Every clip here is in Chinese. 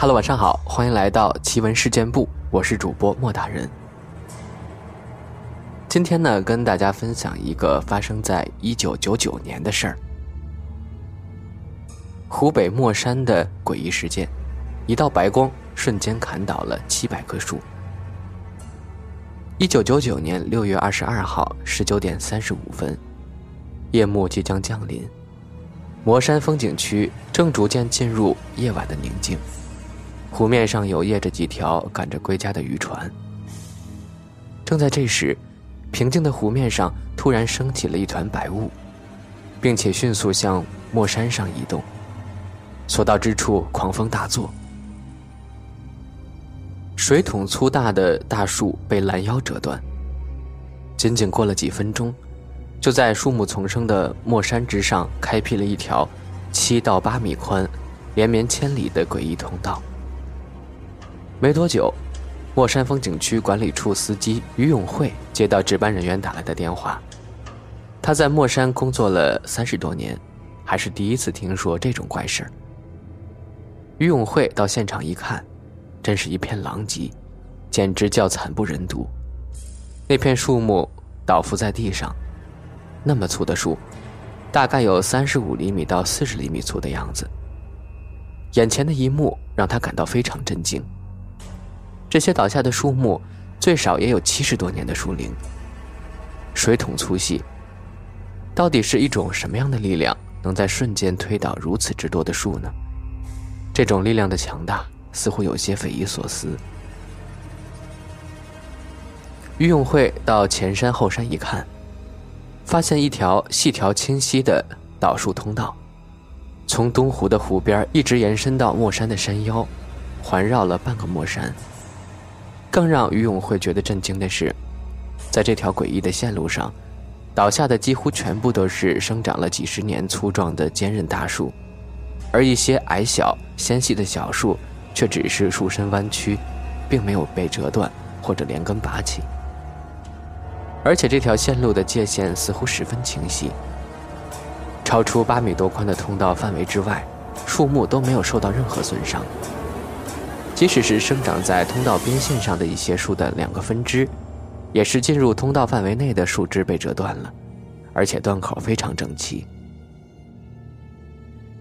Hello，晚上好，欢迎来到奇闻事件部，我是主播莫大人。今天呢，跟大家分享一个发生在一九九九年的事儿——湖北墨山的诡异事件。一道白光瞬间砍倒了七百棵树。一九九九年六月二十二号十九点三十五分，夜幕即将降临，魔山风景区正逐渐进入夜晚的宁静。湖面上有曳着几条赶着归家的渔船。正在这时，平静的湖面上突然升起了一团白雾，并且迅速向墨山上移动。所到之处，狂风大作，水桶粗大的大树被拦腰折断。仅仅过了几分钟，就在树木丛生的墨山之上开辟了一条七到八米宽、连绵千里的诡异通道。没多久，墨山风景区管理处司机于永会接到值班人员打来的电话。他在墨山工作了三十多年，还是第一次听说这种怪事儿。于永会到现场一看，真是一片狼藉，简直叫惨不忍睹。那片树木倒伏在地上，那么粗的树，大概有三十五厘米到四十厘米粗的样子。眼前的一幕让他感到非常震惊。这些倒下的树木，最少也有七十多年的树龄。水桶粗细，到底是一种什么样的力量，能在瞬间推倒如此之多的树呢？这种力量的强大，似乎有些匪夷所思。于永会到前山后山一看，发现一条细条清晰的倒树通道，从东湖的湖边一直延伸到墨山的山腰，环绕了半个墨山。更让于永会觉得震惊的是，在这条诡异的线路上，倒下的几乎全部都是生长了几十年粗壮的坚韧大树，而一些矮小纤细的小树却只是树身弯曲，并没有被折断或者连根拔起。而且这条线路的界限似乎十分清晰，超出八米多宽的通道范围之外，树木都没有受到任何损伤。即使是生长在通道边线上的一些树的两个分支，也是进入通道范围内的树枝被折断了，而且断口非常整齐。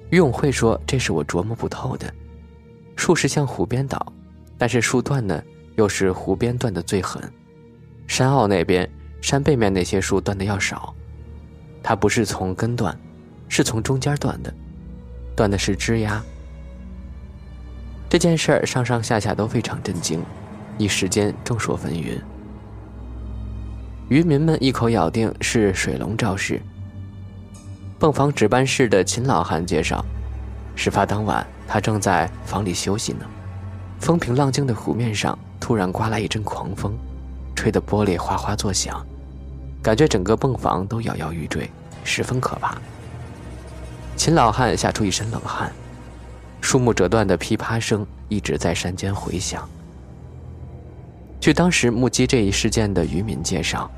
于永会说：“这是我琢磨不透的，树是向湖边倒，但是树断呢，又是湖边断的最狠。山坳那边，山背面那些树断的要少，它不是从根断，是从中间断的，断的是枝丫。”这件事儿上上下下都非常震惊，一时间众说纷纭。渔民们一口咬定是水龙肇事。泵房值班室的秦老汉介绍，事发当晚他正在房里休息呢，风平浪静的湖面上突然刮来一阵狂风，吹得玻璃哗哗作响，感觉整个泵房都摇摇欲坠，十分可怕。秦老汉吓出一身冷汗。树木折断的噼啪声一直在山间回响。据当时目击这一事件的渔民介绍，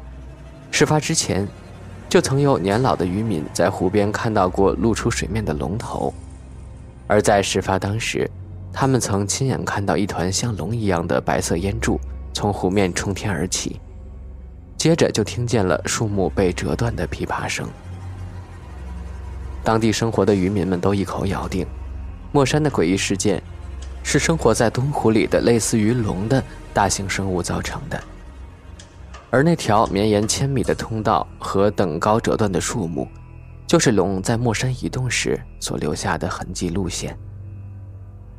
事发之前，就曾有年老的渔民在湖边看到过露出水面的龙头，而在事发当时，他们曾亲眼看到一团像龙一样的白色烟柱从湖面冲天而起，接着就听见了树木被折断的噼啪声。当地生活的渔民们都一口咬定。墨山的诡异事件，是生活在东湖里的类似于龙的大型生物造成的。而那条绵延千米的通道和等高折断的树木，就是龙在墨山移动时所留下的痕迹路线。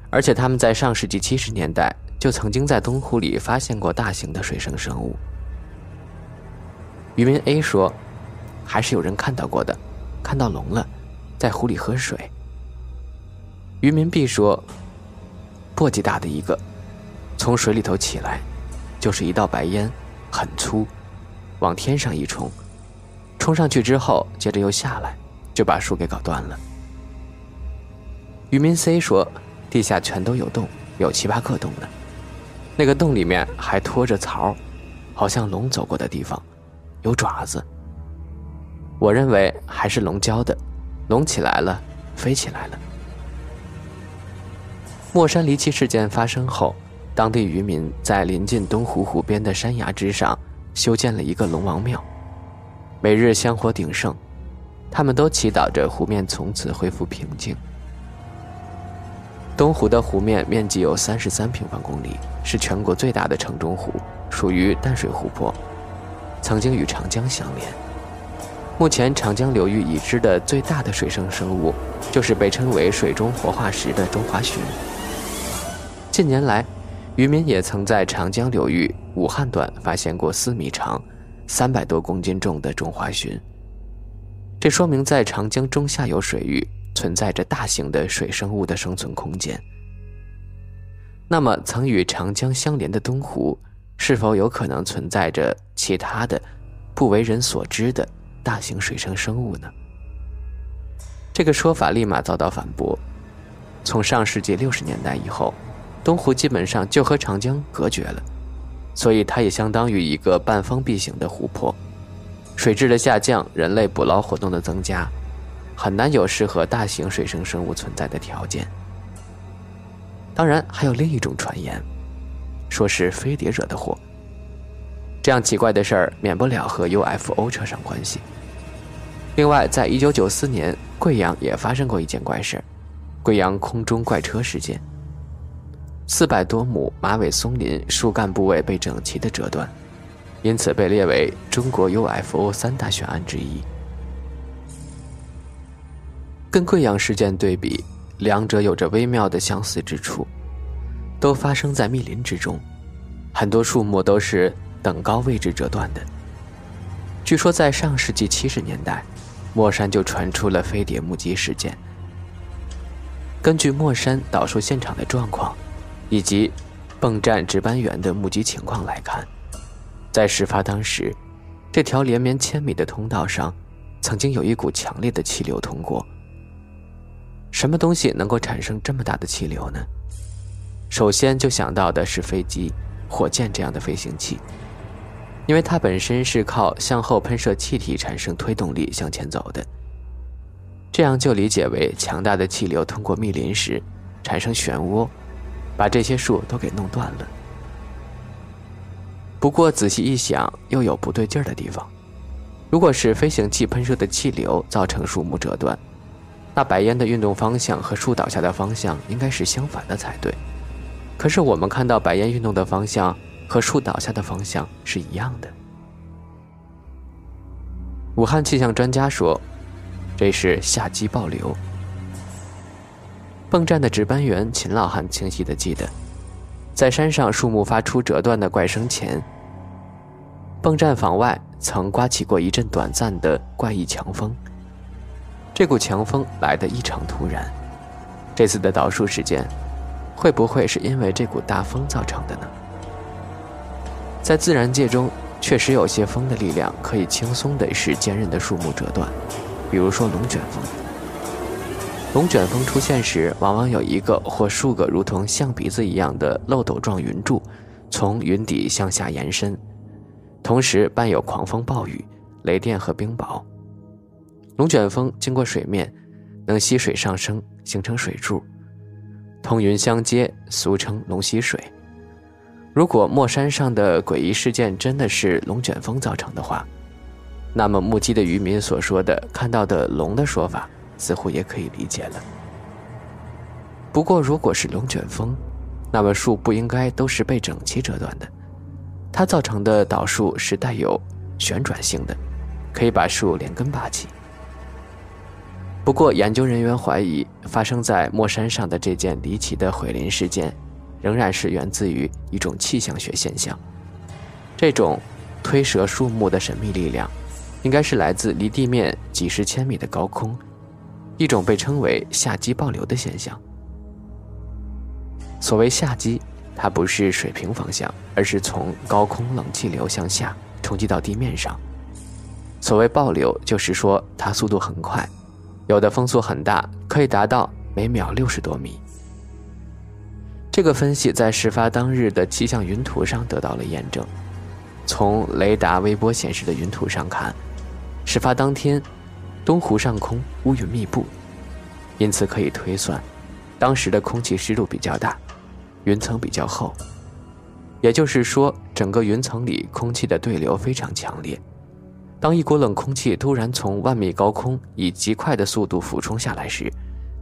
而且他们在上世纪七十年代就曾经在东湖里发现过大型的水生生物。渔民 A 说：“还是有人看到过的，看到龙了，在湖里喝水。”渔民 B 说：“簸箕大的一个，从水里头起来，就是一道白烟，很粗，往天上一冲，冲上去之后，接着又下来，就把树给搞断了。”渔民 C 说：“地下全都有洞，有七八个洞呢，那个洞里面还拖着槽，好像龙走过的地方，有爪子。我认为还是龙教的，龙起来了，飞起来了。”莫山离奇事件发生后，当地渔民在临近东湖湖边的山崖之上修建了一个龙王庙，每日香火鼎盛，他们都祈祷着湖面从此恢复平静。东湖的湖面面积有三十三平方公里，是全国最大的城中湖，属于淡水湖泊，曾经与长江相连。目前长江流域已知的最大的水生生物，就是被称为“水中活化石”的中华鲟。近年来，渔民也曾在长江流域武汉段发现过四米长、三百多公斤重的中华鲟。这说明在长江中下游水域存在着大型的水生物的生存空间。那么，曾与长江相连的东湖，是否有可能存在着其他的不为人所知的？大型水生生物呢？这个说法立马遭到反驳。从上世纪六十年代以后，东湖基本上就和长江隔绝了，所以它也相当于一个半封闭型的湖泊。水质的下降，人类捕捞活动的增加，很难有适合大型水生生物存在的条件。当然，还有另一种传言，说是飞碟惹的祸。这样奇怪的事儿，免不了和 UFO 扯上关系。另外，在一九九四年，贵阳也发生过一件怪事贵阳空中怪车事件。四百多亩马尾松林树干部位被整齐的折断，因此被列为中国 UFO 三大悬案之一。跟贵阳事件对比，两者有着微妙的相似之处，都发生在密林之中，很多树木都是。等高位置折断的。据说在上世纪七十年代，莫山就传出了飞碟目击事件。根据莫山导述现场的状况，以及泵站值班员的目击情况来看，在事发当时，这条连绵千米的通道上，曾经有一股强烈的气流通过。什么东西能够产生这么大的气流呢？首先就想到的是飞机、火箭这样的飞行器。因为它本身是靠向后喷射气体产生推动力向前走的，这样就理解为强大的气流通过密林时产生漩涡，把这些树都给弄断了。不过仔细一想，又有不对劲儿的地方。如果是飞行器喷射的气流造成树木折断，那白烟的运动方向和树倒下的方向应该是相反的才对。可是我们看到白烟运动的方向。和树倒下的方向是一样的。武汉气象专家说，这是夏季暴流。泵站的值班员秦老汉清晰的记得，在山上树木发出折断的怪声前，泵站房外曾刮起过一阵短暂的怪异强风。这股强风来得异常突然，这次的倒树事件，会不会是因为这股大风造成的呢？在自然界中，确实有些风的力量可以轻松地使坚韧的树木折断，比如说龙卷风。龙卷风出现时，往往有一个或数个如同象鼻子一样的漏斗状云柱，从云底向下延伸，同时伴有狂风暴雨、雷电和冰雹。龙卷风经过水面，能吸水上升，形成水柱，通云相接，俗称龙吸水。如果莫山上的诡异事件真的是龙卷风造成的话，那么目击的渔民所说的看到的龙的说法似乎也可以理解了。不过，如果是龙卷风，那么树不应该都是被整齐折断的，它造成的倒树是带有旋转性的，可以把树连根拔起。不过，研究人员怀疑发生在莫山上的这件离奇的毁林事件。仍然是源自于一种气象学现象，这种推折树木的神秘力量，应该是来自离地面几十千米的高空，一种被称为下击暴流的现象。所谓下击，它不是水平方向，而是从高空冷气流向下冲击到地面上。所谓暴流，就是说它速度很快，有的风速很大，可以达到每秒六十多米。这个分析在事发当日的气象云图上得到了验证。从雷达微波显示的云图上看，事发当天，东湖上空乌云密布，因此可以推算，当时的空气湿度比较大，云层比较厚，也就是说，整个云层里空气的对流非常强烈。当一股冷空气突然从万米高空以极快的速度俯冲下来时，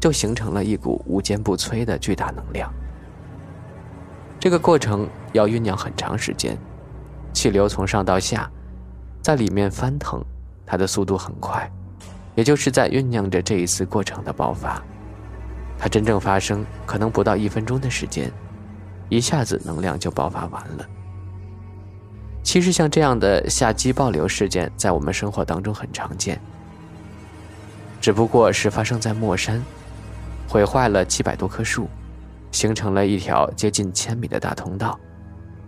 就形成了一股无坚不摧的巨大能量。这个过程要酝酿很长时间，气流从上到下，在里面翻腾，它的速度很快，也就是在酝酿着这一次过程的爆发。它真正发生可能不到一分钟的时间，一下子能量就爆发完了。其实像这样的下机爆流事件，在我们生活当中很常见，只不过是发生在墨山，毁坏了七百多棵树，形成了一条接近千米的大通道，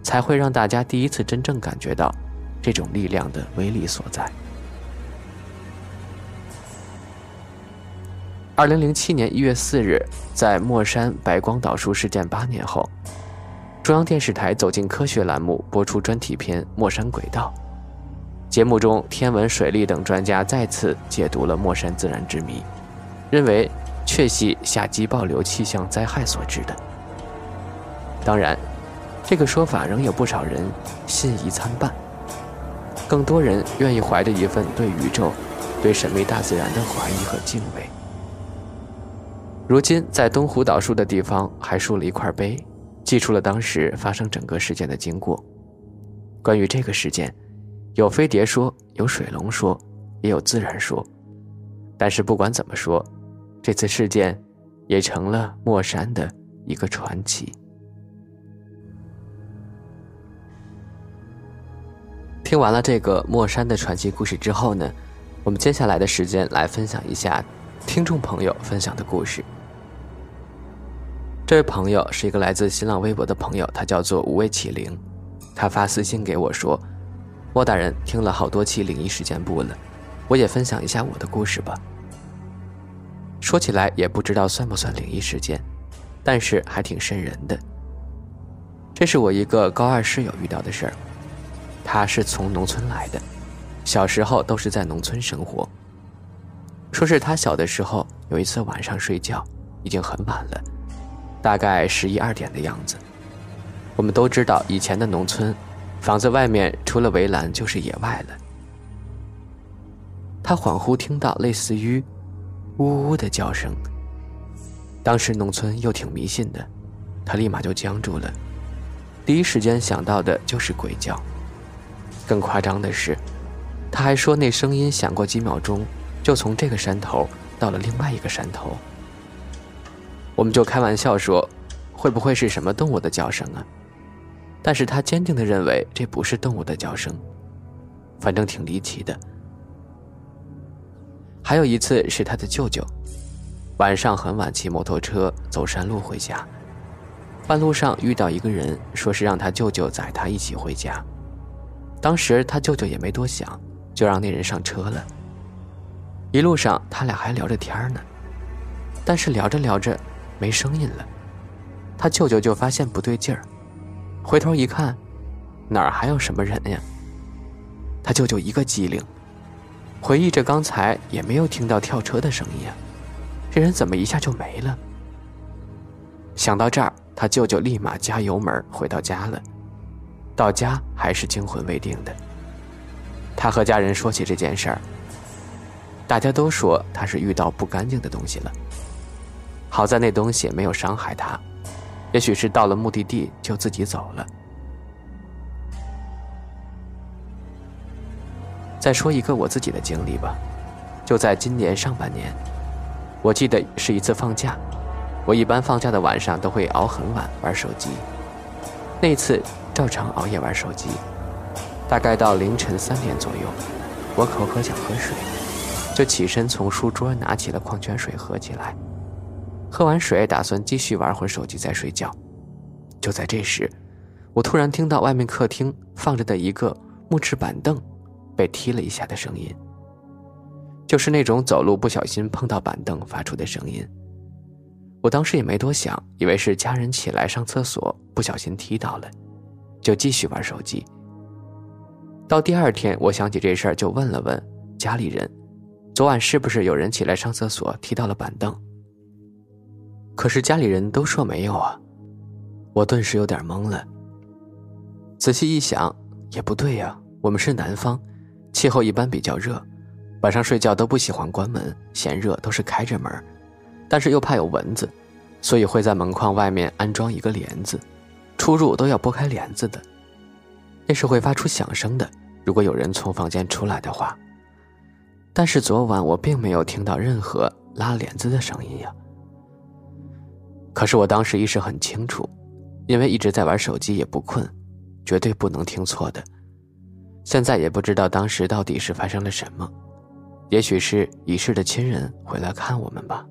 才会让大家第一次真正感觉到这种力量的威力所在。二零零七年一月四日，在墨山白光导数事件八年后，中央电视台《走进科学》栏目播出专题片《墨山轨道》。节目中，天文、水利等专家再次解读了墨山自然之谜，认为确系夏季暴流气象灾害所致的。当然，这个说法仍有不少人信疑参半，更多人愿意怀着一份对宇宙、对神秘大自然的怀疑和敬畏。如今，在东湖岛树的地方还竖了一块碑，记述了当时发生整个事件的经过。关于这个事件，有飞碟说，有水龙说，也有自然说。但是不管怎么说，这次事件也成了莫山的一个传奇。听完了这个莫山的传奇故事之后呢，我们接下来的时间来分享一下听众朋友分享的故事。这位朋友是一个来自新浪微博的朋友，他叫做无畏启灵，他发私信给我说：“莫大人听了好多期灵异事件部了，我也分享一下我的故事吧。”说起来也不知道算不算灵异事件，但是还挺瘆人的。这是我一个高二室友遇到的事儿，他是从农村来的，小时候都是在农村生活。说是他小的时候有一次晚上睡觉，已经很晚了。大概十一二点的样子，我们都知道以前的农村，房子外面除了围栏就是野外了。他恍惚听到类似于“呜呜”的叫声。当时农村又挺迷信的，他立马就僵住了，第一时间想到的就是鬼叫。更夸张的是，他还说那声音响过几秒钟，就从这个山头到了另外一个山头。我们就开玩笑说，会不会是什么动物的叫声啊？但是他坚定的认为这不是动物的叫声，反正挺离奇的。还有一次是他的舅舅，晚上很晚骑摩托车走山路回家，半路上遇到一个人，说是让他舅舅载他一起回家。当时他舅舅也没多想，就让那人上车了。一路上他俩还聊着天呢，但是聊着聊着。没声音了，他舅舅就发现不对劲儿，回头一看，哪儿还有什么人呀？他舅舅一个机灵，回忆着刚才也没有听到跳车的声音啊，这人怎么一下就没了？想到这儿，他舅舅立马加油门回到家了，到家还是惊魂未定的。他和家人说起这件事儿，大家都说他是遇到不干净的东西了。好在那东西没有伤害他，也许是到了目的地就自己走了。再说一个我自己的经历吧，就在今年上半年，我记得是一次放假，我一般放假的晚上都会熬很晚玩手机，那次照常熬夜玩手机，大概到凌晨三点左右，我口渴想喝水，就起身从书桌拿起了矿泉水喝起来。喝完水，打算继续玩会手机再睡觉。就在这时，我突然听到外面客厅放着的一个木质板凳被踢了一下的声音，就是那种走路不小心碰到板凳发出的声音。我当时也没多想，以为是家人起来上厕所不小心踢到了，就继续玩手机。到第二天，我想起这事儿，就问了问家里人：“昨晚是不是有人起来上厕所踢到了板凳？”可是家里人都说没有啊，我顿时有点懵了。仔细一想，也不对呀，我们是南方，气候一般比较热，晚上睡觉都不喜欢关门，嫌热都是开着门，但是又怕有蚊子，所以会在门框外面安装一个帘子，出入都要拨开帘子的，那是会发出响声的，如果有人从房间出来的话。但是昨晚我并没有听到任何拉帘子的声音呀。可是我当时意识很清楚，因为一直在玩手机也不困，绝对不能听错的。现在也不知道当时到底是发生了什么，也许是已逝的亲人回来看我们吧。